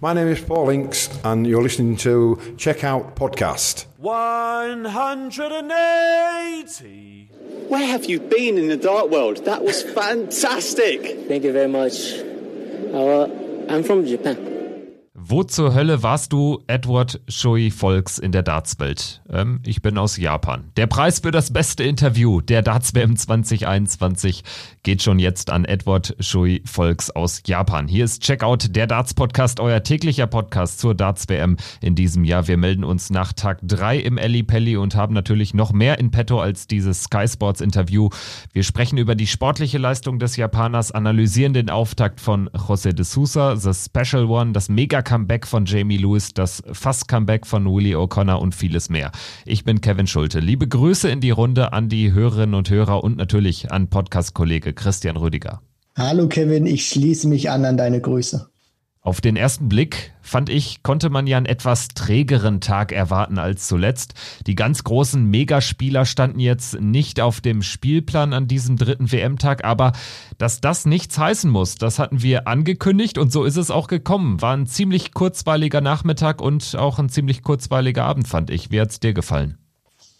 My name is Paul Inks, and you're listening to Checkout Podcast. 180. Where have you been in the dark world? That was fantastic. Thank you very much. Uh, I'm from Japan. Wo zur Hölle warst du, Edward Shui Volks, in der Dartswelt? Ähm, ich bin aus Japan. Der Preis für das beste Interview der Darts WM 2021 geht schon jetzt an Edward Shui Volks aus Japan. Hier ist Checkout, der Darts Podcast, euer täglicher Podcast zur Darts WM in diesem Jahr. Wir melden uns nach Tag 3 im Eli Pelli und haben natürlich noch mehr in petto als dieses Sky Sports Interview. Wir sprechen über die sportliche Leistung des Japaners, analysieren den Auftakt von José de Sousa, The Special One, das Mega Comeback von Jamie Lewis, das Fast-Comeback von Willie O'Connor und vieles mehr. Ich bin Kevin Schulte. Liebe Grüße in die Runde an die Hörerinnen und Hörer und natürlich an Podcast-Kollege Christian Rüdiger. Hallo Kevin, ich schließe mich an an deine Grüße. Auf den ersten Blick, fand ich, konnte man ja einen etwas trägeren Tag erwarten als zuletzt. Die ganz großen Megaspieler standen jetzt nicht auf dem Spielplan an diesem dritten WM-Tag, aber dass das nichts heißen muss, das hatten wir angekündigt und so ist es auch gekommen. War ein ziemlich kurzweiliger Nachmittag und auch ein ziemlich kurzweiliger Abend, fand ich. Wie hat's dir gefallen?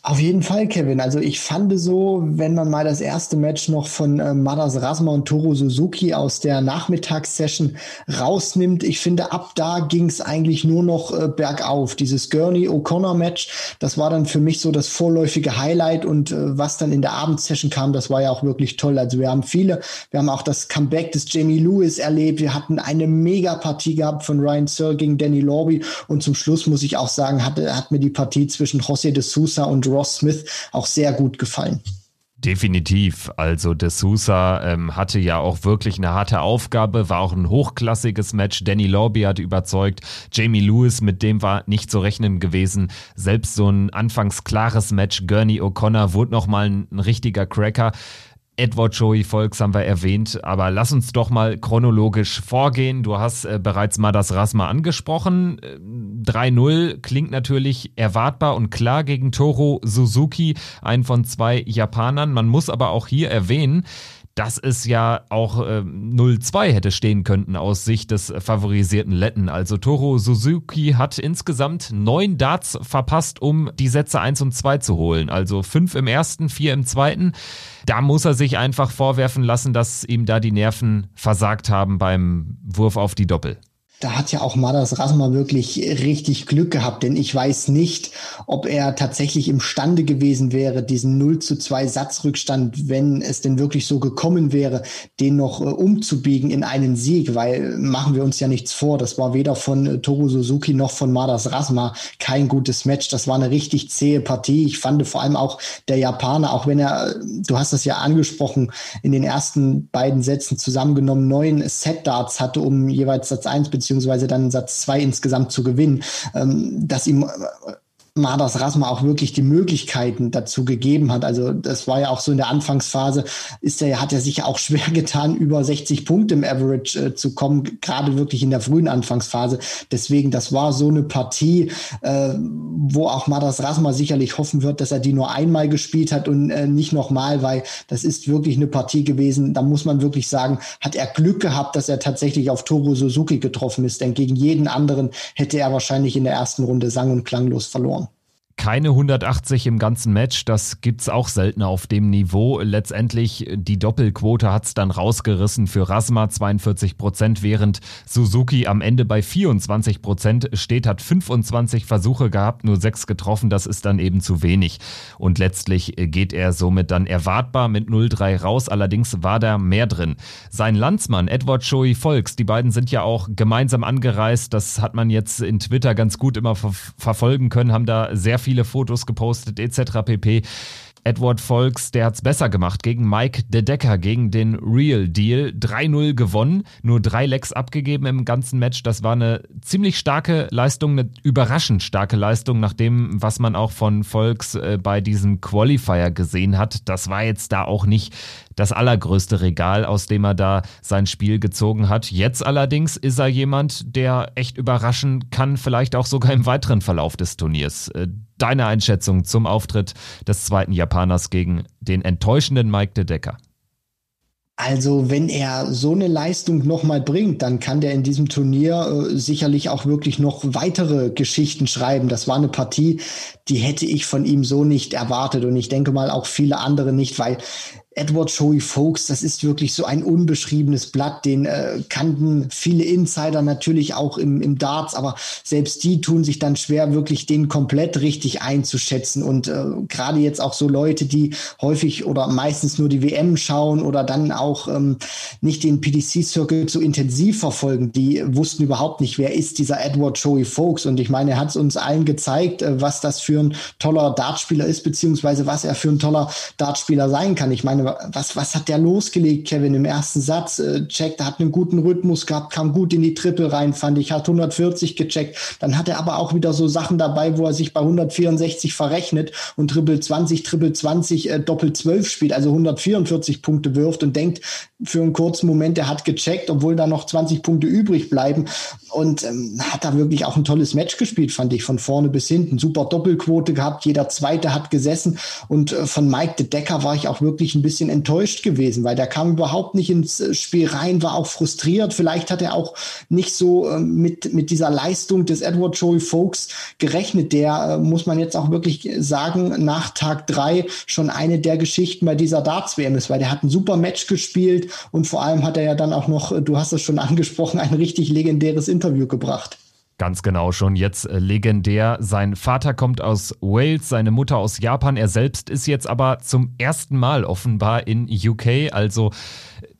Auf jeden Fall, Kevin. Also ich fand so, wenn man mal das erste Match noch von äh, Madas Rasma und Toro Suzuki aus der Nachmittagssession rausnimmt, ich finde, ab da ging es eigentlich nur noch äh, bergauf. Dieses Gurney-O'Connor-Match, das war dann für mich so das vorläufige Highlight und äh, was dann in der Abendsession kam, das war ja auch wirklich toll. Also wir haben viele, wir haben auch das Comeback des Jamie Lewis erlebt, wir hatten eine Mega-Partie gehabt von Ryan Searle gegen Danny Lorby und zum Schluss muss ich auch sagen, hatte, hat mir die Partie zwischen José de Sousa und Ross Smith auch sehr gut gefallen. Definitiv. Also De Sousa ähm, hatte ja auch wirklich eine harte Aufgabe, war auch ein hochklassiges Match. Danny Lorby hat überzeugt. Jamie Lewis, mit dem war nicht zu rechnen gewesen. Selbst so ein anfangs klares Match. Gurney O'Connor wurde nochmal ein, ein richtiger Cracker. Edward Joey Volks haben wir erwähnt, aber lass uns doch mal chronologisch vorgehen. Du hast äh, bereits mal das Rasma angesprochen. 3-0 äh, klingt natürlich erwartbar und klar gegen Toro Suzuki, einen von zwei Japanern. Man muss aber auch hier erwähnen, dass es ja auch äh, 0-2 hätte stehen können aus Sicht des favorisierten Letten. Also Toro Suzuki hat insgesamt neun Darts verpasst, um die Sätze 1 und 2 zu holen. Also fünf im ersten, vier im zweiten. Da muss er sich einfach vorwerfen lassen, dass ihm da die Nerven versagt haben beim Wurf auf die Doppel da hat ja auch Madas Rasma wirklich richtig Glück gehabt, denn ich weiß nicht, ob er tatsächlich imstande gewesen wäre, diesen 0 zu 2 Satzrückstand, wenn es denn wirklich so gekommen wäre, den noch äh, umzubiegen in einen Sieg, weil machen wir uns ja nichts vor, das war weder von äh, Toru Suzuki noch von Madas Rasma kein gutes Match, das war eine richtig zähe Partie. Ich fand vor allem auch der Japaner, auch wenn er, du hast das ja angesprochen, in den ersten beiden Sätzen zusammengenommen neun Set-Darts hatte, um jeweils Satz 1 bzw beziehungsweise dann Satz zwei insgesamt zu gewinnen, ähm, dass ihm Mardas Rasma auch wirklich die Möglichkeiten dazu gegeben hat. Also das war ja auch so in der Anfangsphase, ist er, hat er sich auch schwer getan, über 60 Punkte im Average äh, zu kommen, gerade wirklich in der frühen Anfangsphase. Deswegen, das war so eine Partie, äh, wo auch Mardas Rasma sicherlich hoffen wird, dass er die nur einmal gespielt hat und äh, nicht nochmal, weil das ist wirklich eine Partie gewesen. Da muss man wirklich sagen, hat er Glück gehabt, dass er tatsächlich auf Toro Suzuki getroffen ist, denn gegen jeden anderen hätte er wahrscheinlich in der ersten Runde sang- und klanglos verloren keine 180 im ganzen Match, das gibt's auch selten auf dem Niveau. Letztendlich die Doppelquote hat's dann rausgerissen für Rasma 42 Prozent, während Suzuki am Ende bei 24 Prozent steht, hat 25 Versuche gehabt, nur sechs getroffen, das ist dann eben zu wenig. Und letztlich geht er somit dann erwartbar mit 0-3 raus, allerdings war da mehr drin. Sein Landsmann Edward Joey Volks, die beiden sind ja auch gemeinsam angereist, das hat man jetzt in Twitter ganz gut immer ver verfolgen können, haben da sehr viel viele Fotos gepostet etc. pp. Edward Volks, der hat's besser gemacht gegen Mike De Decker, gegen den Real Deal. 3-0 gewonnen, nur drei Lecks abgegeben im ganzen Match. Das war eine ziemlich starke Leistung, eine überraschend starke Leistung, nach dem, was man auch von Volks äh, bei diesem Qualifier gesehen hat. Das war jetzt da auch nicht das allergrößte Regal, aus dem er da sein Spiel gezogen hat. Jetzt allerdings ist er jemand, der echt überraschen kann, vielleicht auch sogar im weiteren Verlauf des Turniers. Äh, deine Einschätzung zum Auftritt des zweiten Japaners gegen den enttäuschenden Mike de Decker? Also wenn er so eine Leistung nochmal bringt, dann kann der in diesem Turnier äh, sicherlich auch wirklich noch weitere Geschichten schreiben. Das war eine Partie, die hätte ich von ihm so nicht erwartet und ich denke mal auch viele andere nicht, weil Edward Joey Folks, das ist wirklich so ein unbeschriebenes Blatt, den äh, kannten viele Insider natürlich auch im, im Darts, aber selbst die tun sich dann schwer, wirklich den komplett richtig einzuschätzen. Und äh, gerade jetzt auch so Leute, die häufig oder meistens nur die WM schauen oder dann auch ähm, nicht den PDC-Circle so intensiv verfolgen, die wussten überhaupt nicht, wer ist dieser Edward Joey Folks. Und ich meine, er hat es uns allen gezeigt, äh, was das für ein toller Dartspieler ist, beziehungsweise was er für ein toller Dartspieler sein kann. Ich meine, was, was hat der losgelegt, Kevin, im ersten Satz? Äh, checkt, hat einen guten Rhythmus gehabt, kam gut in die Triple rein, fand ich, hat 140 gecheckt. Dann hat er aber auch wieder so Sachen dabei, wo er sich bei 164 verrechnet und Triple 20, Triple 20, äh, Doppel 12 spielt, also 144 Punkte wirft und denkt für einen kurzen Moment, er hat gecheckt, obwohl da noch 20 Punkte übrig bleiben und ähm, hat da wirklich auch ein tolles Match gespielt, fand ich, von vorne bis hinten. Super Doppelquote gehabt, jeder Zweite hat gesessen und äh, von Mike de Decker war ich auch wirklich ein bisschen enttäuscht gewesen, weil der kam überhaupt nicht ins äh, Spiel rein, war auch frustriert. Vielleicht hat er auch nicht so äh, mit, mit dieser Leistung des Edward Joey Folks gerechnet. Der, äh, muss man jetzt auch wirklich sagen, nach Tag drei schon eine der Geschichten bei dieser Darts-WM ist, weil der hat ein super Match gespielt und vor allem hat er ja dann auch noch, äh, du hast es schon angesprochen, ein richtig legendäres Interview gebracht. Ganz genau, schon jetzt äh, legendär. Sein Vater kommt aus Wales, seine Mutter aus Japan. Er selbst ist jetzt aber zum ersten Mal offenbar in UK. Also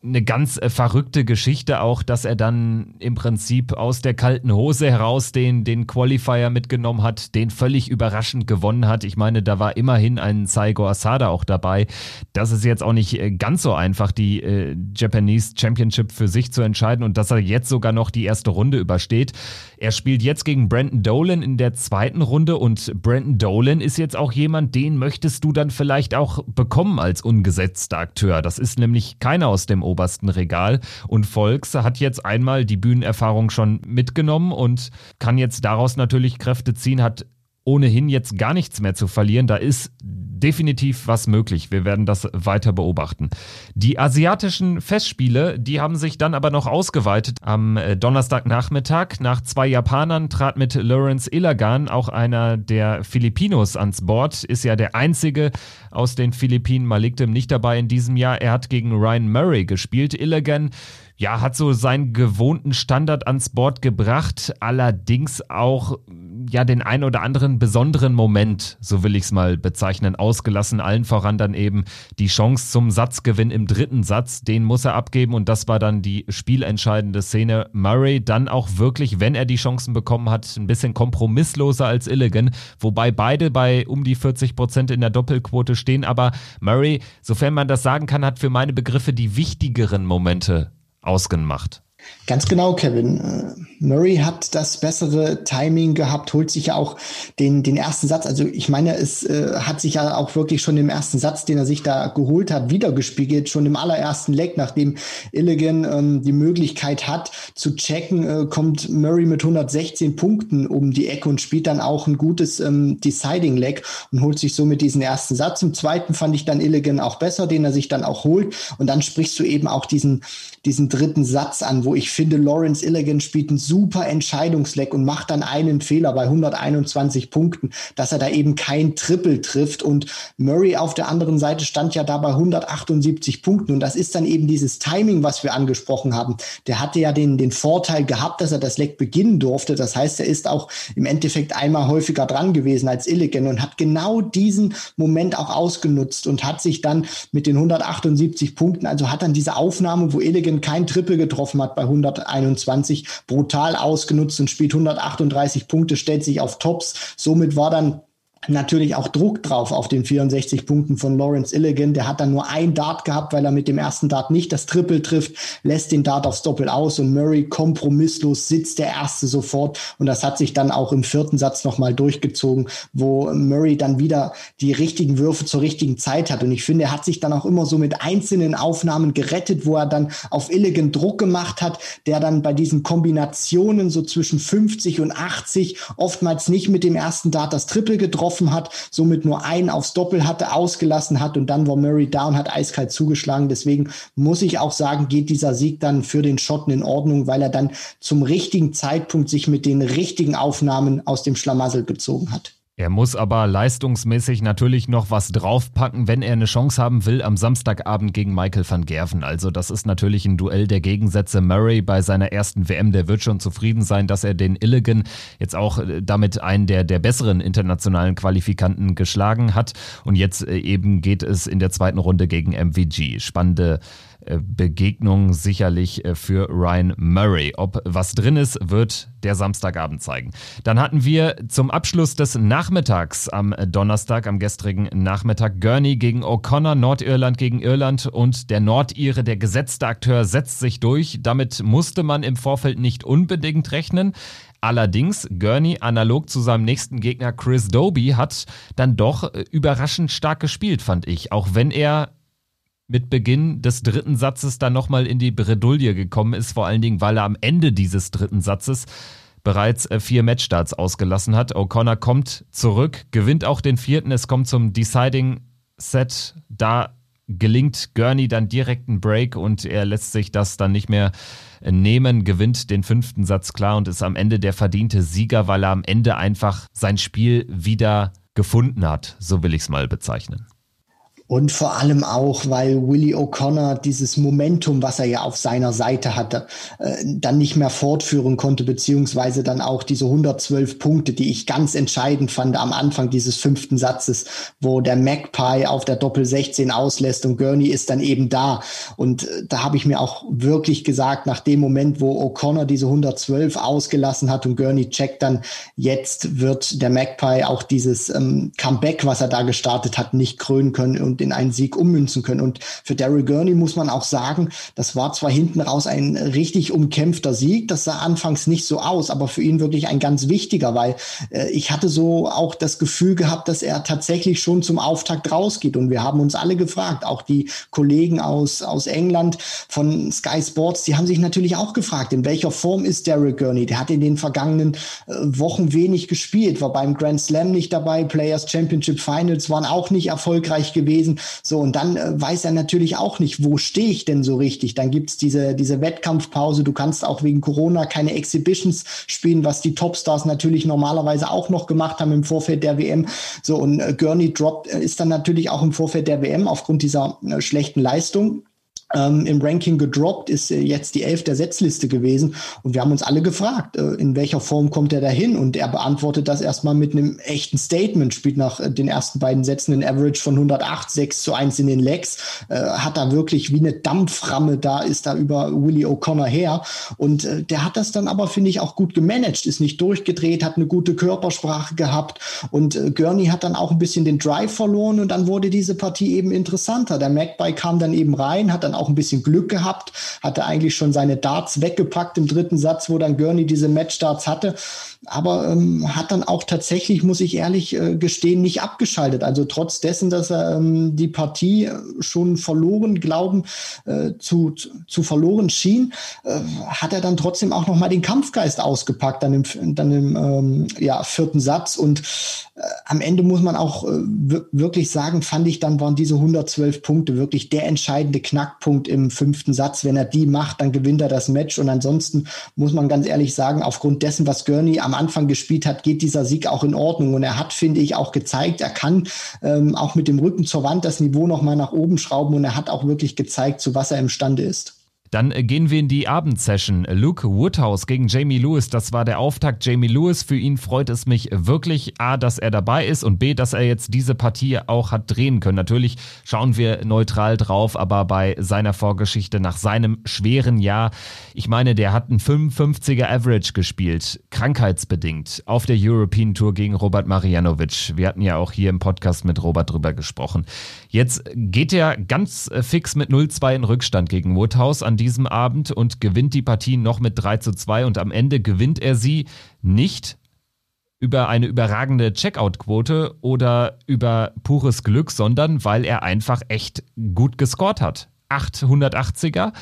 eine ganz äh, verrückte Geschichte auch, dass er dann im Prinzip aus der kalten Hose heraus den, den Qualifier mitgenommen hat, den völlig überraschend gewonnen hat. Ich meine, da war immerhin ein Saigo Asada auch dabei. Das ist jetzt auch nicht äh, ganz so einfach, die äh, Japanese Championship für sich zu entscheiden und dass er jetzt sogar noch die erste Runde übersteht. Er spielt jetzt gegen Brandon Dolan in der zweiten Runde und Brandon Dolan ist jetzt auch jemand, den möchtest du dann vielleicht auch bekommen als ungesetzter Akteur. Das ist nämlich keiner aus dem obersten Regal. Und Volks hat jetzt einmal die Bühnenerfahrung schon mitgenommen und kann jetzt daraus natürlich Kräfte ziehen, hat ohnehin jetzt gar nichts mehr zu verlieren. Da ist definitiv was möglich. Wir werden das weiter beobachten. Die asiatischen Festspiele, die haben sich dann aber noch ausgeweitet. Am äh, Donnerstagnachmittag nach zwei Japanern trat mit Lawrence Ilagan auch einer der Filipinos ans Bord. Ist ja der einzige aus den Philippinen. Malikdem nicht dabei in diesem Jahr. Er hat gegen Ryan Murray gespielt. Ilagan ja, hat so seinen gewohnten Standard ans Board gebracht, allerdings auch ja den ein oder anderen besonderen Moment, so will ich es mal bezeichnen, ausgelassen. Allen voran dann eben die Chance zum Satzgewinn im dritten Satz, den muss er abgeben und das war dann die spielentscheidende Szene. Murray dann auch wirklich, wenn er die Chancen bekommen hat, ein bisschen kompromissloser als Illigan, wobei beide bei um die 40 Prozent in der Doppelquote stehen, aber Murray, sofern man das sagen kann, hat für meine Begriffe die wichtigeren Momente ausgemacht. Ganz genau, Kevin. Murray hat das bessere Timing gehabt, holt sich ja auch den, den ersten Satz. Also ich meine, es äh, hat sich ja auch wirklich schon im ersten Satz, den er sich da geholt hat, wiedergespiegelt. Schon im allerersten Leg, nachdem Illigan ähm, die Möglichkeit hat zu checken, äh, kommt Murray mit 116 Punkten um die Ecke und spielt dann auch ein gutes ähm, Deciding Leg und holt sich somit diesen ersten Satz. Im zweiten fand ich dann Illigan auch besser, den er sich dann auch holt. Und dann sprichst du eben auch diesen, diesen dritten Satz an, wo ich finde, Lawrence Illigan spielt einen super Entscheidungsleck und macht dann einen Fehler bei 121 Punkten, dass er da eben kein Triple trifft. Und Murray auf der anderen Seite stand ja da bei 178 Punkten. Und das ist dann eben dieses Timing, was wir angesprochen haben. Der hatte ja den, den Vorteil gehabt, dass er das Leck beginnen durfte. Das heißt, er ist auch im Endeffekt einmal häufiger dran gewesen als Illigan und hat genau diesen Moment auch ausgenutzt und hat sich dann mit den 178 Punkten, also hat dann diese Aufnahme, wo Illigan kein Triple getroffen hat bei 121, brutal ausgenutzt und spielt 138 Punkte, stellt sich auf Tops. Somit war dann natürlich auch Druck drauf auf den 64 Punkten von Lawrence Illigan. Der hat dann nur ein Dart gehabt, weil er mit dem ersten Dart nicht das Triple trifft, lässt den Dart aufs Doppel aus und Murray kompromisslos sitzt der erste sofort und das hat sich dann auch im vierten Satz nochmal durchgezogen, wo Murray dann wieder die richtigen Würfe zur richtigen Zeit hat und ich finde, er hat sich dann auch immer so mit einzelnen Aufnahmen gerettet, wo er dann auf Illigan Druck gemacht hat, der dann bei diesen Kombinationen so zwischen 50 und 80 oftmals nicht mit dem ersten Dart das Triple getroffen getroffen hat, somit nur einen aufs Doppel hatte, ausgelassen hat und dann war Murray und hat eiskalt zugeschlagen. Deswegen muss ich auch sagen, geht dieser Sieg dann für den Schotten in Ordnung, weil er dann zum richtigen Zeitpunkt sich mit den richtigen Aufnahmen aus dem Schlamassel gezogen hat. Er muss aber leistungsmäßig natürlich noch was draufpacken, wenn er eine Chance haben will am Samstagabend gegen Michael van Gerven. Also das ist natürlich ein Duell der Gegensätze. Murray bei seiner ersten WM, der wird schon zufrieden sein, dass er den Illigan jetzt auch äh, damit einen der, der besseren internationalen Qualifikanten geschlagen hat. Und jetzt äh, eben geht es in der zweiten Runde gegen MVG. Spannende Begegnung sicherlich äh, für Ryan Murray. Ob was drin ist, wird der Samstagabend zeigen. Dann hatten wir zum Abschluss des Nachmittags am Donnerstag, am gestrigen Nachmittag, Gurney gegen O'Connor, Nordirland gegen Irland und der Nordire, der gesetzte Akteur, setzt sich durch. Damit musste man im Vorfeld nicht unbedingt rechnen. Allerdings, Gurney, analog zu seinem nächsten Gegner Chris Doby, hat dann doch äh, überraschend stark gespielt, fand ich. Auch wenn er mit Beginn des dritten Satzes dann nochmal in die Bredouille gekommen ist, vor allen Dingen, weil er am Ende dieses dritten Satzes bereits äh, vier Matchstarts ausgelassen hat. O'Connor kommt zurück, gewinnt auch den vierten, es kommt zum Deciding Set, da gelingt Gurney dann direkt ein Break und er lässt sich das dann nicht mehr äh, nehmen, gewinnt den fünften Satz klar und ist am Ende der verdiente Sieger, weil er am Ende einfach sein Spiel wieder gefunden hat, so will ich es mal bezeichnen. Und vor allem auch, weil Willie O'Connor dieses Momentum, was er ja auf seiner Seite hatte, äh, dann nicht mehr fortführen konnte, beziehungsweise dann auch diese 112 Punkte, die ich ganz entscheidend fand am Anfang dieses fünften Satzes, wo der Magpie auf der Doppel 16 auslässt und Gurney ist dann eben da. Und äh, da habe ich mir auch wirklich gesagt, nach dem Moment, wo O'Connor diese 112 ausgelassen hat und Gurney checkt dann, jetzt wird der Magpie auch dieses ähm, Comeback, was er da gestartet hat, nicht krönen können und in einen Sieg ummünzen können. Und für Daryl Gurney muss man auch sagen, das war zwar hinten raus ein richtig umkämpfter Sieg, das sah anfangs nicht so aus, aber für ihn wirklich ein ganz wichtiger, weil äh, ich hatte so auch das Gefühl gehabt, dass er tatsächlich schon zum Auftakt rausgeht. Und wir haben uns alle gefragt, auch die Kollegen aus, aus England von Sky Sports, die haben sich natürlich auch gefragt, in welcher Form ist Daryl Gurney? Der hat in den vergangenen äh, Wochen wenig gespielt, war beim Grand Slam nicht dabei, Players Championship Finals waren auch nicht erfolgreich gewesen gewesen. So, und dann äh, weiß er natürlich auch nicht, wo stehe ich denn so richtig. Dann gibt's diese, diese Wettkampfpause. Du kannst auch wegen Corona keine Exhibitions spielen, was die Topstars natürlich normalerweise auch noch gemacht haben im Vorfeld der WM. So, und äh, Gurney droppt, äh, ist dann natürlich auch im Vorfeld der WM aufgrund dieser äh, schlechten Leistung ähm, im Ranking gedroppt, ist äh, jetzt die Elf der Setzliste gewesen. Und wir haben uns alle gefragt, äh, in welcher Form kommt er dahin? Und er beantwortet das erstmal mit einem echten Statement, spielt nach äh, den ersten beiden Sätzen einen Average von 108, 6 zu 1 in den Legs, äh, hat da wirklich wie eine Dampframme da, ist da über Willie O'Connor her. Und äh, der hat das dann aber, finde ich, auch gut gemanagt, ist nicht durchgedreht, hat eine gute Körpersprache gehabt. Und äh, Gurney hat dann auch ein bisschen den Drive verloren und dann wurde diese Partie eben interessanter. Der Magpie kam dann eben rein, hat dann auch ein bisschen Glück gehabt, hatte eigentlich schon seine Darts weggepackt im dritten Satz, wo dann Gurney diese Matchdarts hatte aber ähm, hat dann auch tatsächlich, muss ich ehrlich äh, gestehen, nicht abgeschaltet. Also trotz dessen, dass er ähm, die Partie äh, schon verloren glauben äh, zu, zu verloren schien, äh, hat er dann trotzdem auch noch mal den Kampfgeist ausgepackt dann im, dann im ähm, ja, vierten Satz und äh, am Ende muss man auch äh, wirklich sagen, fand ich dann waren diese 112 Punkte wirklich der entscheidende Knackpunkt im fünften Satz. Wenn er die macht, dann gewinnt er das Match und ansonsten muss man ganz ehrlich sagen, aufgrund dessen, was Gurney am Anfang gespielt hat, geht dieser Sieg auch in Ordnung. Und er hat, finde ich, auch gezeigt, er kann ähm, auch mit dem Rücken zur Wand das Niveau nochmal nach oben schrauben und er hat auch wirklich gezeigt, zu was er imstande ist. Dann äh, gehen wir in die Abendsession. Luke Woodhouse gegen Jamie Lewis, das war der Auftakt. Jamie Lewis, für ihn freut es mich wirklich, A, dass er dabei ist und B, dass er jetzt diese Partie auch hat drehen können. Natürlich schauen wir neutral drauf, aber bei seiner Vorgeschichte nach seinem schweren Jahr, ich meine, der hat einen 55er Average gespielt, krankheitsbedingt, auf der European Tour gegen Robert Marianovic. Wir hatten ja auch hier im Podcast mit Robert drüber gesprochen. Jetzt geht er ganz äh, fix mit 0-2 in Rückstand gegen Woodhouse an diesem Abend und gewinnt die Partie noch mit 3 zu 2 und am Ende gewinnt er sie nicht über eine überragende Checkout-Quote oder über pures Glück, sondern weil er einfach echt gut gescored hat. 880er,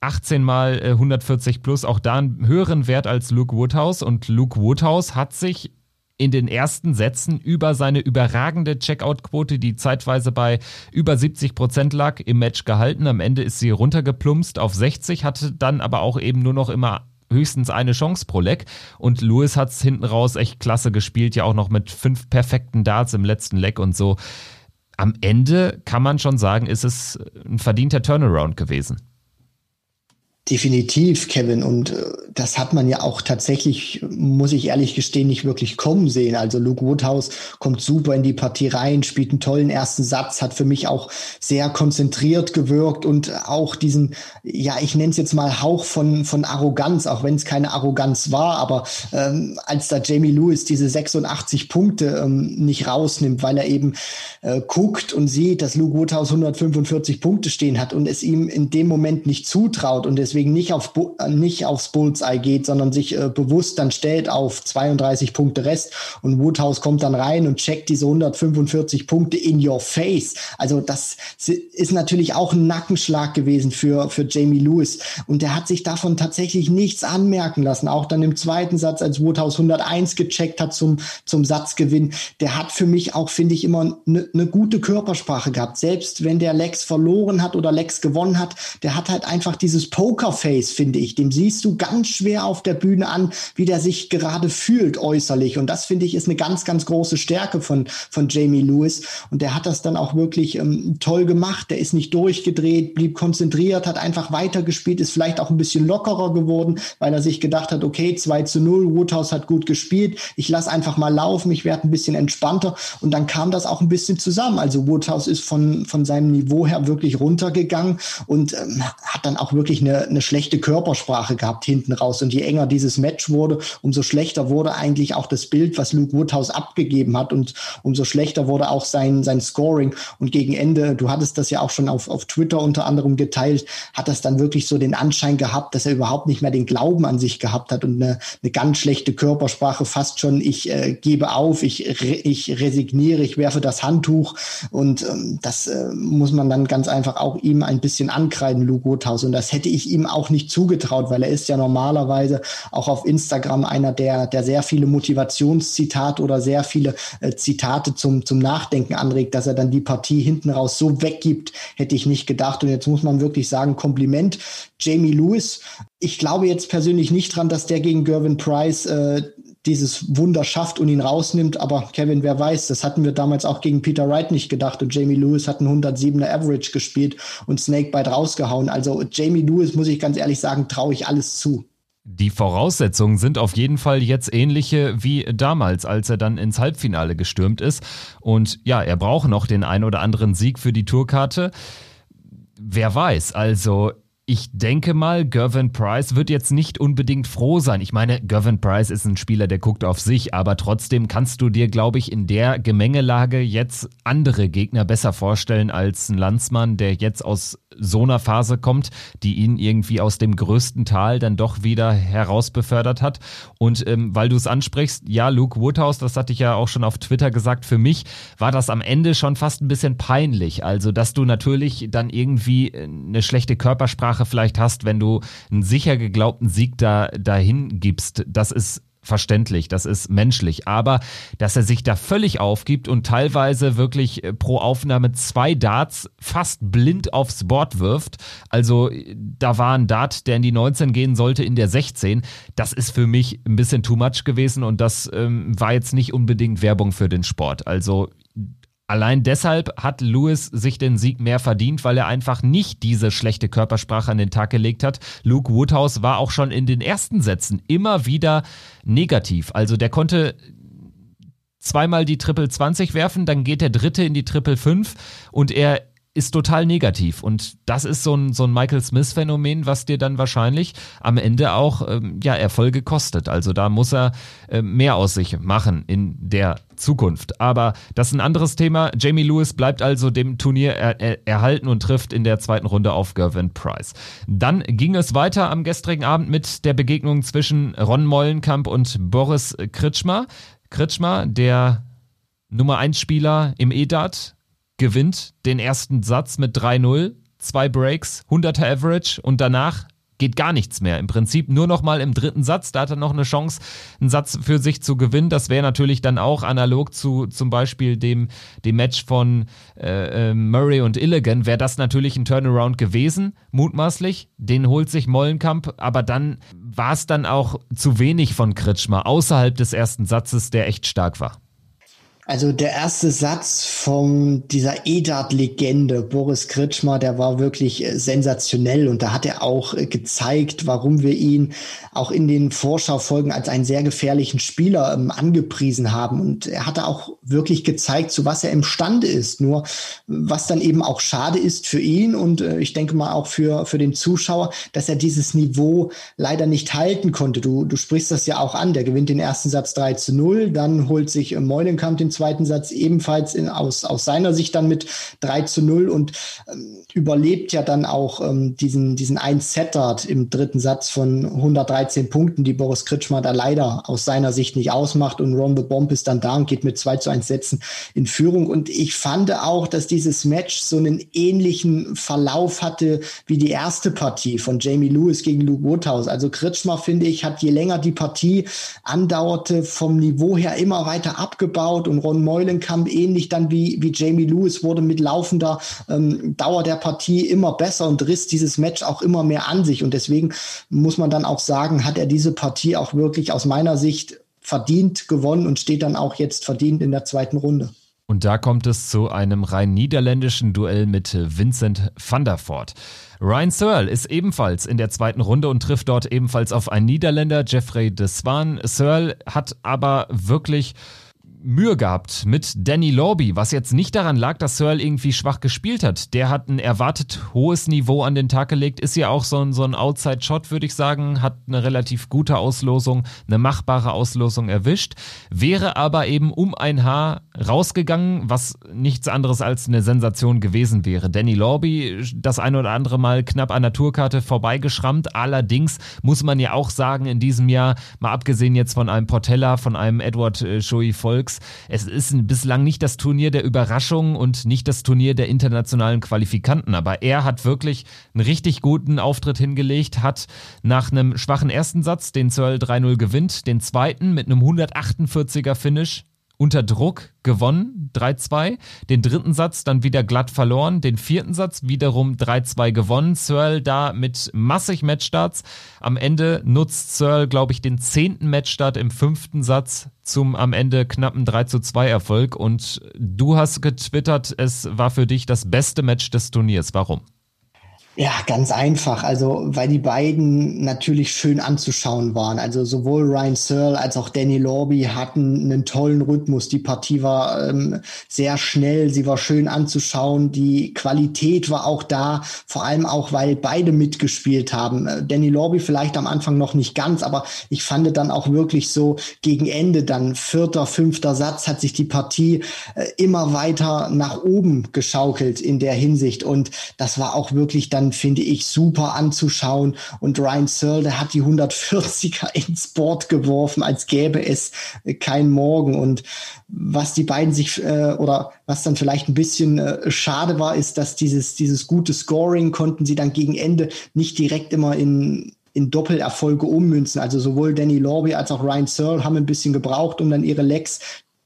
18 mal 140 plus, auch da einen höheren Wert als Luke Woodhouse und Luke Woodhouse hat sich in den ersten Sätzen über seine überragende Checkout-Quote, die zeitweise bei über 70 Prozent lag, im Match gehalten. Am Ende ist sie runtergeplumpst auf 60, hatte dann aber auch eben nur noch immer höchstens eine Chance pro Leck. Und Lewis hat es hinten raus echt klasse gespielt, ja auch noch mit fünf perfekten Darts im letzten Leck und so. Am Ende kann man schon sagen, ist es ein verdienter Turnaround gewesen. Definitiv, Kevin. Und äh, das hat man ja auch tatsächlich, muss ich ehrlich gestehen, nicht wirklich kommen sehen. Also Luke Woodhouse kommt super in die Partie rein, spielt einen tollen ersten Satz, hat für mich auch sehr konzentriert gewirkt und auch diesen, ja, ich nenne es jetzt mal Hauch von, von Arroganz, auch wenn es keine Arroganz war. Aber ähm, als da Jamie Lewis diese 86 Punkte ähm, nicht rausnimmt, weil er eben äh, guckt und sieht, dass Luke Woodhouse 145 Punkte stehen hat und es ihm in dem Moment nicht zutraut und deswegen deswegen nicht, auf, nicht aufs Bullseye geht, sondern sich äh, bewusst dann stellt auf 32 Punkte Rest und Woodhouse kommt dann rein und checkt diese 145 Punkte in your face. Also das ist natürlich auch ein Nackenschlag gewesen für, für Jamie Lewis und der hat sich davon tatsächlich nichts anmerken lassen. Auch dann im zweiten Satz, als Woodhouse 101 gecheckt hat zum, zum Satzgewinn, der hat für mich auch, finde ich, immer eine ne gute Körpersprache gehabt. Selbst wenn der Lex verloren hat oder Lex gewonnen hat, der hat halt einfach dieses Poker Pokerface, finde ich. Dem siehst du ganz schwer auf der Bühne an, wie der sich gerade fühlt äußerlich. Und das, finde ich, ist eine ganz, ganz große Stärke von, von Jamie Lewis. Und der hat das dann auch wirklich ähm, toll gemacht. Der ist nicht durchgedreht, blieb konzentriert, hat einfach weitergespielt, ist vielleicht auch ein bisschen lockerer geworden, weil er sich gedacht hat, okay, 2 zu 0, Woodhouse hat gut gespielt. Ich lasse einfach mal laufen, ich werde ein bisschen entspannter. Und dann kam das auch ein bisschen zusammen. Also Woodhouse ist von, von seinem Niveau her wirklich runtergegangen und ähm, hat dann auch wirklich eine, eine eine schlechte Körpersprache gehabt hinten raus. Und je enger dieses Match wurde, umso schlechter wurde eigentlich auch das Bild, was Luke Woodhouse abgegeben hat. Und umso schlechter wurde auch sein, sein Scoring. Und gegen Ende, du hattest das ja auch schon auf, auf Twitter unter anderem geteilt, hat das dann wirklich so den Anschein gehabt, dass er überhaupt nicht mehr den Glauben an sich gehabt hat und eine, eine ganz schlechte Körpersprache, fast schon, ich äh, gebe auf, ich, ich resigniere, ich werfe das Handtuch. Und ähm, das äh, muss man dann ganz einfach auch ihm ein bisschen ankreiden, Luke Woodhouse. Und das hätte ich ihm auch nicht zugetraut, weil er ist ja normalerweise auch auf Instagram einer, der, der sehr viele Motivationszitate oder sehr viele äh, Zitate zum, zum Nachdenken anregt, dass er dann die Partie hinten raus so weggibt, hätte ich nicht gedacht. Und jetzt muss man wirklich sagen, Kompliment. Jamie Lewis, ich glaube jetzt persönlich nicht dran, dass der gegen Gervin Price äh, dieses Wunder schafft und ihn rausnimmt. Aber Kevin, wer weiß, das hatten wir damals auch gegen Peter Wright nicht gedacht. Und Jamie Lewis hat einen 107er Average gespielt und Snakebite rausgehauen. Also Jamie Lewis, muss ich ganz ehrlich sagen, traue ich alles zu. Die Voraussetzungen sind auf jeden Fall jetzt ähnliche wie damals, als er dann ins Halbfinale gestürmt ist. Und ja, er braucht noch den ein oder anderen Sieg für die Tourkarte. Wer weiß, also ich denke mal, Gervin Price wird jetzt nicht unbedingt froh sein. Ich meine, Gervin Price ist ein Spieler, der guckt auf sich, aber trotzdem kannst du dir, glaube ich, in der Gemengelage jetzt andere Gegner besser vorstellen als ein Landsmann, der jetzt aus so einer Phase kommt, die ihn irgendwie aus dem größten Tal dann doch wieder herausbefördert hat. Und ähm, weil du es ansprichst, ja, Luke Woodhouse, das hatte ich ja auch schon auf Twitter gesagt, für mich war das am Ende schon fast ein bisschen peinlich. Also, dass du natürlich dann irgendwie eine schlechte Körpersprache vielleicht hast, wenn du einen sicher geglaubten Sieg da dahin gibst. Das ist verständlich, das ist menschlich. Aber dass er sich da völlig aufgibt und teilweise wirklich äh, pro Aufnahme zwei Darts fast blind aufs Board wirft, also da war ein Dart, der in die 19 gehen sollte, in der 16, das ist für mich ein bisschen too much gewesen und das ähm, war jetzt nicht unbedingt Werbung für den Sport. Also Allein deshalb hat Lewis sich den Sieg mehr verdient, weil er einfach nicht diese schlechte Körpersprache an den Tag gelegt hat. Luke Woodhouse war auch schon in den ersten Sätzen immer wieder negativ. Also der konnte zweimal die Triple 20 werfen, dann geht der dritte in die Triple 5 und er ist total negativ. Und das ist so ein, so ein Michael Smith-Phänomen, was dir dann wahrscheinlich am Ende auch ähm, ja, Erfolge kostet. Also da muss er äh, mehr aus sich machen in der Zukunft. Aber das ist ein anderes Thema. Jamie Lewis bleibt also dem Turnier er, er, erhalten und trifft in der zweiten Runde auf Gervin Price. Dann ging es weiter am gestrigen Abend mit der Begegnung zwischen Ron Mollenkamp und Boris Kritschmer. Kritschmer, der Nummer 1 Spieler im EDAT, gewinnt den ersten Satz mit 3-0, zwei Breaks, 100er Average und danach geht gar nichts mehr. Im Prinzip nur noch mal im dritten Satz, da hat er noch eine Chance, einen Satz für sich zu gewinnen. Das wäre natürlich dann auch analog zu zum Beispiel dem, dem Match von äh, äh Murray und Illigan, wäre das natürlich ein Turnaround gewesen, mutmaßlich. Den holt sich Mollenkamp, aber dann war es dann auch zu wenig von Kritschmer außerhalb des ersten Satzes, der echt stark war. Also der erste Satz von dieser EDAT-Legende Boris Kritschmer, der war wirklich äh, sensationell und da hat er auch äh, gezeigt, warum wir ihn auch in den Vorschaufolgen als einen sehr gefährlichen Spieler ähm, angepriesen haben und er hatte auch wirklich gezeigt, zu was er imstande ist. Nur was dann eben auch schade ist für ihn und äh, ich denke mal auch für, für den Zuschauer, dass er dieses Niveau leider nicht halten konnte. Du, du sprichst das ja auch an, der gewinnt den ersten Satz 3 zu 0, dann holt sich Meulenkamp den zweiten Satz ebenfalls in, aus, aus seiner Sicht dann mit 3 zu 0 und ähm, überlebt ja dann auch ähm, diesen, diesen ein Settert im dritten Satz von 113 Punkten, die Boris Kritschmer da leider aus seiner Sicht nicht ausmacht und Ron the Bomb ist dann da und geht mit 2 zu 1 Sätzen in Führung und ich fand auch, dass dieses Match so einen ähnlichen Verlauf hatte wie die erste Partie von Jamie Lewis gegen Luke Woodhouse. Also Kritschmer, finde ich, hat je länger die Partie andauerte, vom Niveau her immer weiter abgebaut und Ron Meulenkamp ähnlich dann wie, wie Jamie Lewis wurde mit laufender ähm, Dauer der Partie immer besser und riss dieses Match auch immer mehr an sich. Und deswegen muss man dann auch sagen, hat er diese Partie auch wirklich aus meiner Sicht verdient gewonnen und steht dann auch jetzt verdient in der zweiten Runde. Und da kommt es zu einem rein niederländischen Duell mit Vincent van der Voort. Ryan Searle ist ebenfalls in der zweiten Runde und trifft dort ebenfalls auf einen Niederländer, Jeffrey de Swan. Searle hat aber wirklich Mühe gehabt mit Danny Lorby, was jetzt nicht daran lag, dass Searle irgendwie schwach gespielt hat. Der hat ein erwartet hohes Niveau an den Tag gelegt, ist ja auch so ein, so ein Outside-Shot, würde ich sagen, hat eine relativ gute Auslosung, eine machbare Auslosung erwischt, wäre aber eben um ein Haar rausgegangen, was nichts anderes als eine Sensation gewesen wäre. Danny Lorby das ein oder andere Mal knapp an der Tourkarte vorbeigeschrammt, allerdings muss man ja auch sagen, in diesem Jahr, mal abgesehen jetzt von einem Portella, von einem Edward äh, Volk, Volks. Es ist bislang nicht das Turnier der Überraschungen und nicht das Turnier der internationalen Qualifikanten, aber er hat wirklich einen richtig guten Auftritt hingelegt, hat nach einem schwachen ersten Satz, den Searle 3-0 gewinnt, den zweiten mit einem 148er Finish unter Druck gewonnen, 3-2. Den dritten Satz dann wieder glatt verloren. Den vierten Satz wiederum 3-2 gewonnen. Searle da mit massig Matchstarts. Am Ende nutzt Searle, glaube ich, den zehnten Matchstart im fünften Satz zum am Ende knappen 3 2 Erfolg. Und du hast getwittert, es war für dich das beste Match des Turniers. Warum? Ja, ganz einfach. Also, weil die beiden natürlich schön anzuschauen waren. Also sowohl Ryan Searle als auch Danny Lorby hatten einen tollen Rhythmus. Die Partie war ähm, sehr schnell, sie war schön anzuschauen. Die Qualität war auch da, vor allem auch, weil beide mitgespielt haben. Äh, Danny Lorby vielleicht am Anfang noch nicht ganz, aber ich fand dann auch wirklich so gegen Ende dann vierter, fünfter Satz hat sich die Partie äh, immer weiter nach oben geschaukelt in der Hinsicht. Und das war auch wirklich dann finde ich, super anzuschauen. Und Ryan Searle, der hat die 140er ins Board geworfen, als gäbe es kein Morgen. Und was die beiden sich äh, oder was dann vielleicht ein bisschen äh, schade war, ist, dass dieses, dieses gute Scoring konnten sie dann gegen Ende nicht direkt immer in in Doppelerfolge ummünzen. Also sowohl Danny Lorby als auch Ryan Searle haben ein bisschen gebraucht, um dann ihre Lecks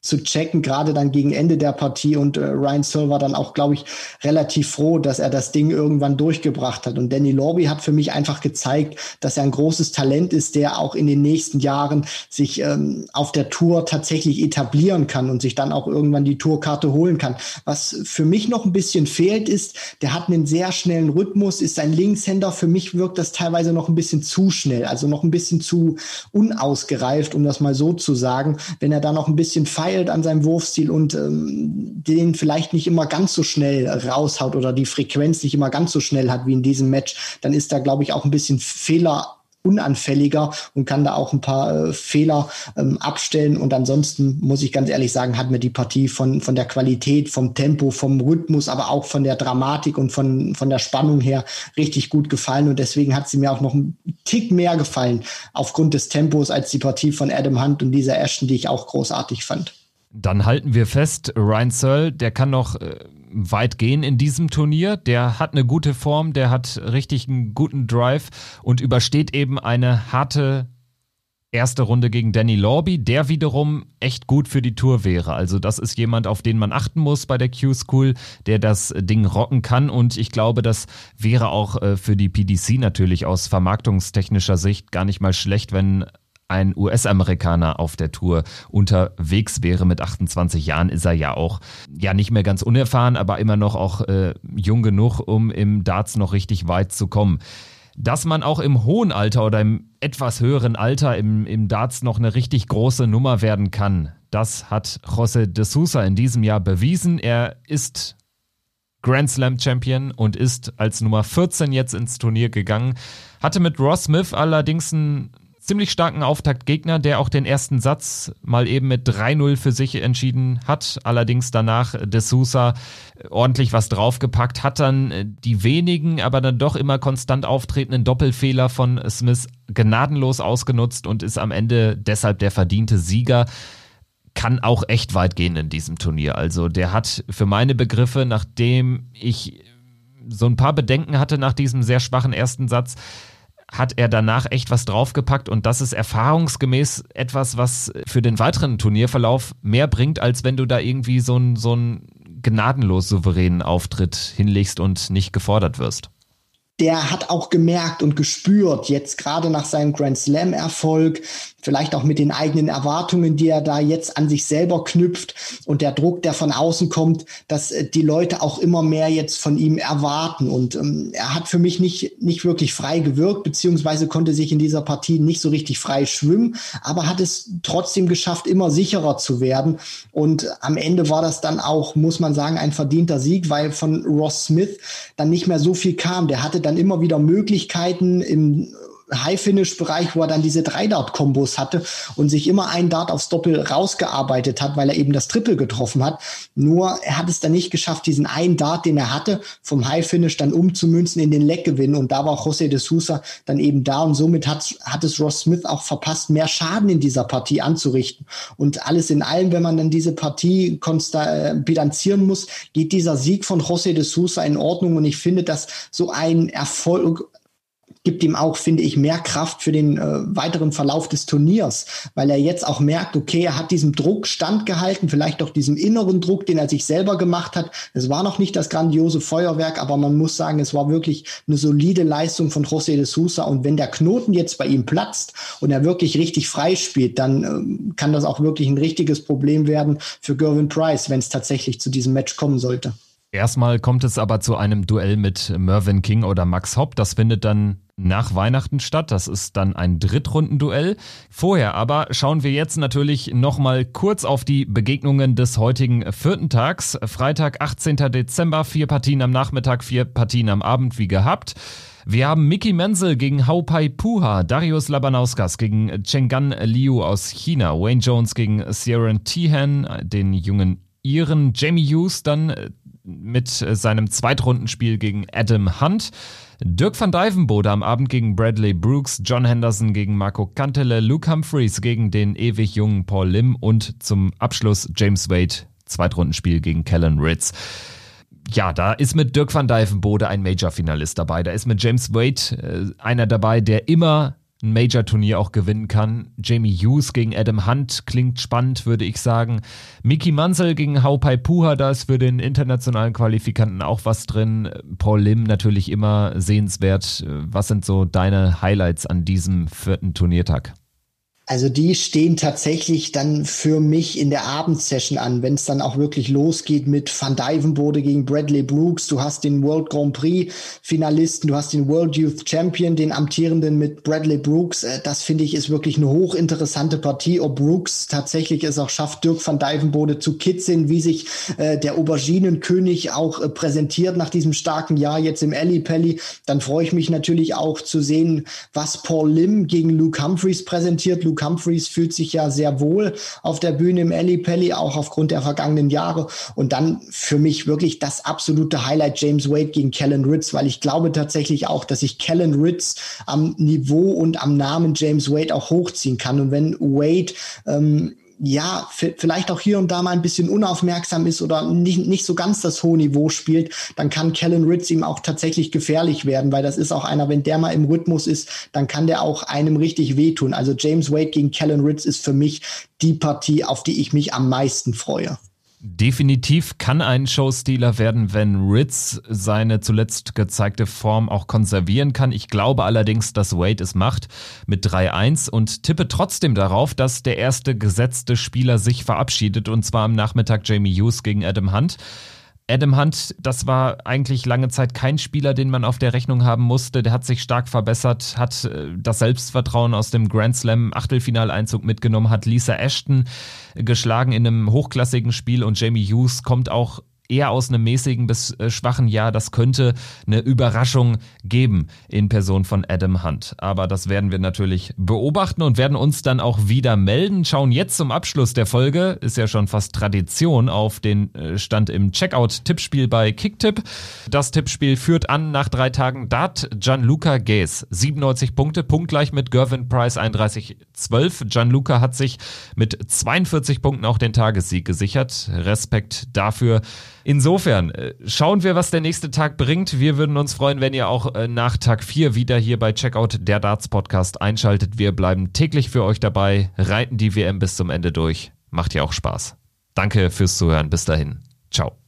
zu checken, gerade dann gegen Ende der Partie. Und äh, Ryan war dann auch, glaube ich, relativ froh, dass er das Ding irgendwann durchgebracht hat. Und Danny Lorby hat für mich einfach gezeigt, dass er ein großes Talent ist, der auch in den nächsten Jahren sich ähm, auf der Tour tatsächlich etablieren kann und sich dann auch irgendwann die Tourkarte holen kann. Was für mich noch ein bisschen fehlt, ist, der hat einen sehr schnellen Rhythmus, ist ein Linkshänder. Für mich wirkt das teilweise noch ein bisschen zu schnell, also noch ein bisschen zu unausgereift, um das mal so zu sagen. Wenn er da noch ein bisschen feiert, feilt an seinem Wurfstil und ähm, den vielleicht nicht immer ganz so schnell raushaut oder die Frequenz nicht immer ganz so schnell hat wie in diesem Match, dann ist da, glaube ich, auch ein bisschen Fehler unanfälliger und kann da auch ein paar äh, Fehler ähm, abstellen. Und ansonsten muss ich ganz ehrlich sagen, hat mir die Partie von, von der Qualität, vom Tempo, vom Rhythmus, aber auch von der Dramatik und von, von der Spannung her richtig gut gefallen. Und deswegen hat sie mir auch noch einen Tick mehr gefallen aufgrund des Tempos als die Partie von Adam Hunt und dieser Ashton, die ich auch großartig fand. Dann halten wir fest, Ryan Searle, der kann noch äh, weit gehen in diesem Turnier. Der hat eine gute Form, der hat richtig einen guten Drive und übersteht eben eine harte erste Runde gegen Danny Lorby, der wiederum echt gut für die Tour wäre. Also das ist jemand, auf den man achten muss bei der Q-School, der das Ding rocken kann und ich glaube, das wäre auch äh, für die PDC natürlich aus vermarktungstechnischer Sicht gar nicht mal schlecht, wenn ein US-Amerikaner auf der Tour unterwegs wäre. Mit 28 Jahren ist er ja auch ja nicht mehr ganz unerfahren, aber immer noch auch äh, jung genug, um im Darts noch richtig weit zu kommen dass man auch im hohen Alter oder im etwas höheren Alter im, im Darts noch eine richtig große Nummer werden kann. Das hat José de Sousa in diesem Jahr bewiesen. Er ist Grand Slam Champion und ist als Nummer 14 jetzt ins Turnier gegangen. Hatte mit Ross Smith allerdings ein ziemlich starken Auftaktgegner, der auch den ersten Satz mal eben mit 3-0 für sich entschieden hat. Allerdings danach De Sousa ordentlich was draufgepackt, hat dann äh, die wenigen, aber dann doch immer konstant auftretenden Doppelfehler von Smith gnadenlos ausgenutzt und ist am Ende deshalb der verdiente Sieger kann auch echt weit gehen in diesem Turnier. Also der hat für meine Begriffe, nachdem ich so ein paar Bedenken hatte nach diesem sehr schwachen ersten Satz, hat er danach echt was draufgepackt und das ist erfahrungsgemäß etwas, was für den weiteren Turnierverlauf mehr bringt, als wenn du da irgendwie so einen so gnadenlos souveränen Auftritt hinlegst und nicht gefordert wirst der hat auch gemerkt und gespürt, jetzt gerade nach seinem Grand Slam-Erfolg, vielleicht auch mit den eigenen Erwartungen, die er da jetzt an sich selber knüpft und der Druck, der von außen kommt, dass äh, die Leute auch immer mehr jetzt von ihm erwarten. Und ähm, er hat für mich nicht, nicht wirklich frei gewirkt, beziehungsweise konnte sich in dieser Partie nicht so richtig frei schwimmen, aber hat es trotzdem geschafft, immer sicherer zu werden. Und am Ende war das dann auch, muss man sagen, ein verdienter Sieg, weil von Ross Smith dann nicht mehr so viel kam. Der hatte dann immer wieder Möglichkeiten im High-Finish-Bereich, wo er dann diese Drei-Dart-Kombos hatte und sich immer einen Dart aufs Doppel rausgearbeitet hat, weil er eben das Triple getroffen hat. Nur er hat es dann nicht geschafft, diesen einen Dart, den er hatte, vom High-Finish dann umzumünzen in den Leckgewinn. Und da war José de Sousa dann eben da und somit hat, hat es Ross Smith auch verpasst, mehr Schaden in dieser Partie anzurichten. Und alles in allem, wenn man dann diese Partie äh, bilanzieren muss, geht dieser Sieg von José de Sousa in Ordnung. Und ich finde, dass so ein Erfolg gibt ihm auch, finde ich, mehr Kraft für den äh, weiteren Verlauf des Turniers, weil er jetzt auch merkt, okay, er hat diesem Druck standgehalten, vielleicht auch diesem inneren Druck, den er sich selber gemacht hat. Es war noch nicht das grandiose Feuerwerk, aber man muss sagen, es war wirklich eine solide Leistung von José de Sousa. Und wenn der Knoten jetzt bei ihm platzt und er wirklich richtig frei spielt, dann ähm, kann das auch wirklich ein richtiges Problem werden für Gervin Price, wenn es tatsächlich zu diesem Match kommen sollte. Erstmal kommt es aber zu einem Duell mit Mervyn King oder Max Hopp. Das findet dann nach Weihnachten statt. Das ist dann ein Drittrundenduell. Vorher aber schauen wir jetzt natürlich nochmal kurz auf die Begegnungen des heutigen vierten Tags. Freitag, 18. Dezember, vier Partien am Nachmittag, vier Partien am Abend wie gehabt. Wir haben Mickey Menzel gegen Hao Pai Puha, Darius Labanauskas gegen Chenggan Liu aus China, Wayne Jones gegen Sierran Tihan, den jungen Iren, Jamie Hughes dann mit seinem Zweitrundenspiel gegen Adam Hunt. Dirk van Dijvenbode am Abend gegen Bradley Brooks, John Henderson gegen Marco Cantele, Luke Humphreys gegen den ewig jungen Paul Lim und zum Abschluss James Wade, Zweitrundenspiel gegen Kellen Ritz. Ja, da ist mit Dirk van Dijvenbode ein Major-Finalist dabei. Da ist mit James Wade äh, einer dabei, der immer ein Major-Turnier auch gewinnen kann. Jamie Hughes gegen Adam Hunt klingt spannend, würde ich sagen. Miki Mansell gegen Haupai Puha, da ist für den internationalen Qualifikanten auch was drin. Paul Lim natürlich immer sehenswert. Was sind so deine Highlights an diesem vierten Turniertag? Also die stehen tatsächlich dann für mich in der Abendsession an, wenn es dann auch wirklich losgeht mit Van Dijvenbode gegen Bradley Brooks. Du hast den World Grand Prix Finalisten, du hast den World Youth Champion, den amtierenden mit Bradley Brooks. Äh, das finde ich ist wirklich eine hochinteressante Partie, ob Brooks tatsächlich es auch schafft, Dirk van Dijvenbode zu kitzeln, wie sich äh, der Auberginenkönig auch äh, präsentiert nach diesem starken Jahr jetzt im Alley Pally. Dann freue ich mich natürlich auch zu sehen, was Paul Lim gegen Luke Humphreys präsentiert. Luke Humphreys fühlt sich ja sehr wohl auf der Bühne im Alley Pally, auch aufgrund der vergangenen Jahre. Und dann für mich wirklich das absolute Highlight James Wade gegen Kellen Ritz, weil ich glaube tatsächlich auch, dass ich Kellen Ritz am Niveau und am Namen James Wade auch hochziehen kann. Und wenn Wade ähm, ja, vielleicht auch hier und da mal ein bisschen unaufmerksam ist oder nicht, nicht so ganz das hohe Niveau spielt, dann kann Kellen Ritz ihm auch tatsächlich gefährlich werden, weil das ist auch einer, wenn der mal im Rhythmus ist, dann kann der auch einem richtig wehtun. Also James Wade gegen Kellen Ritz ist für mich die Partie, auf die ich mich am meisten freue. Definitiv kann ein Showstealer werden, wenn Ritz seine zuletzt gezeigte Form auch konservieren kann. Ich glaube allerdings, dass Wade es macht mit 3-1 und tippe trotzdem darauf, dass der erste gesetzte Spieler sich verabschiedet und zwar am Nachmittag Jamie Hughes gegen Adam Hunt. Adam Hunt, das war eigentlich lange Zeit kein Spieler, den man auf der Rechnung haben musste. Der hat sich stark verbessert, hat äh, das Selbstvertrauen aus dem Grand Slam Achtelfinaleinzug mitgenommen, hat Lisa Ashton geschlagen in einem hochklassigen Spiel und Jamie Hughes kommt auch eher aus einem mäßigen bis äh, schwachen Jahr. Das könnte eine Überraschung geben in Person von Adam Hunt. Aber das werden wir natürlich beobachten und werden uns dann auch wieder melden. Schauen jetzt zum Abschluss der Folge, ist ja schon fast Tradition, auf den äh, Stand im Checkout-Tippspiel bei Kicktip. Das Tippspiel führt an nach drei Tagen Dart Gianluca Gaze. 97 Punkte, punktgleich mit Gervin Price 31-12. Gianluca hat sich mit 42 Punkten auch den Tagessieg gesichert. Respekt dafür. Insofern, äh, schauen wir, was der nächste Tag bringt. Wir würden uns freuen, wenn ihr auch äh, nach Tag 4 wieder hier bei Checkout der Darts Podcast einschaltet. Wir bleiben täglich für euch dabei, reiten die WM bis zum Ende durch. Macht ja auch Spaß. Danke fürs Zuhören. Bis dahin. Ciao.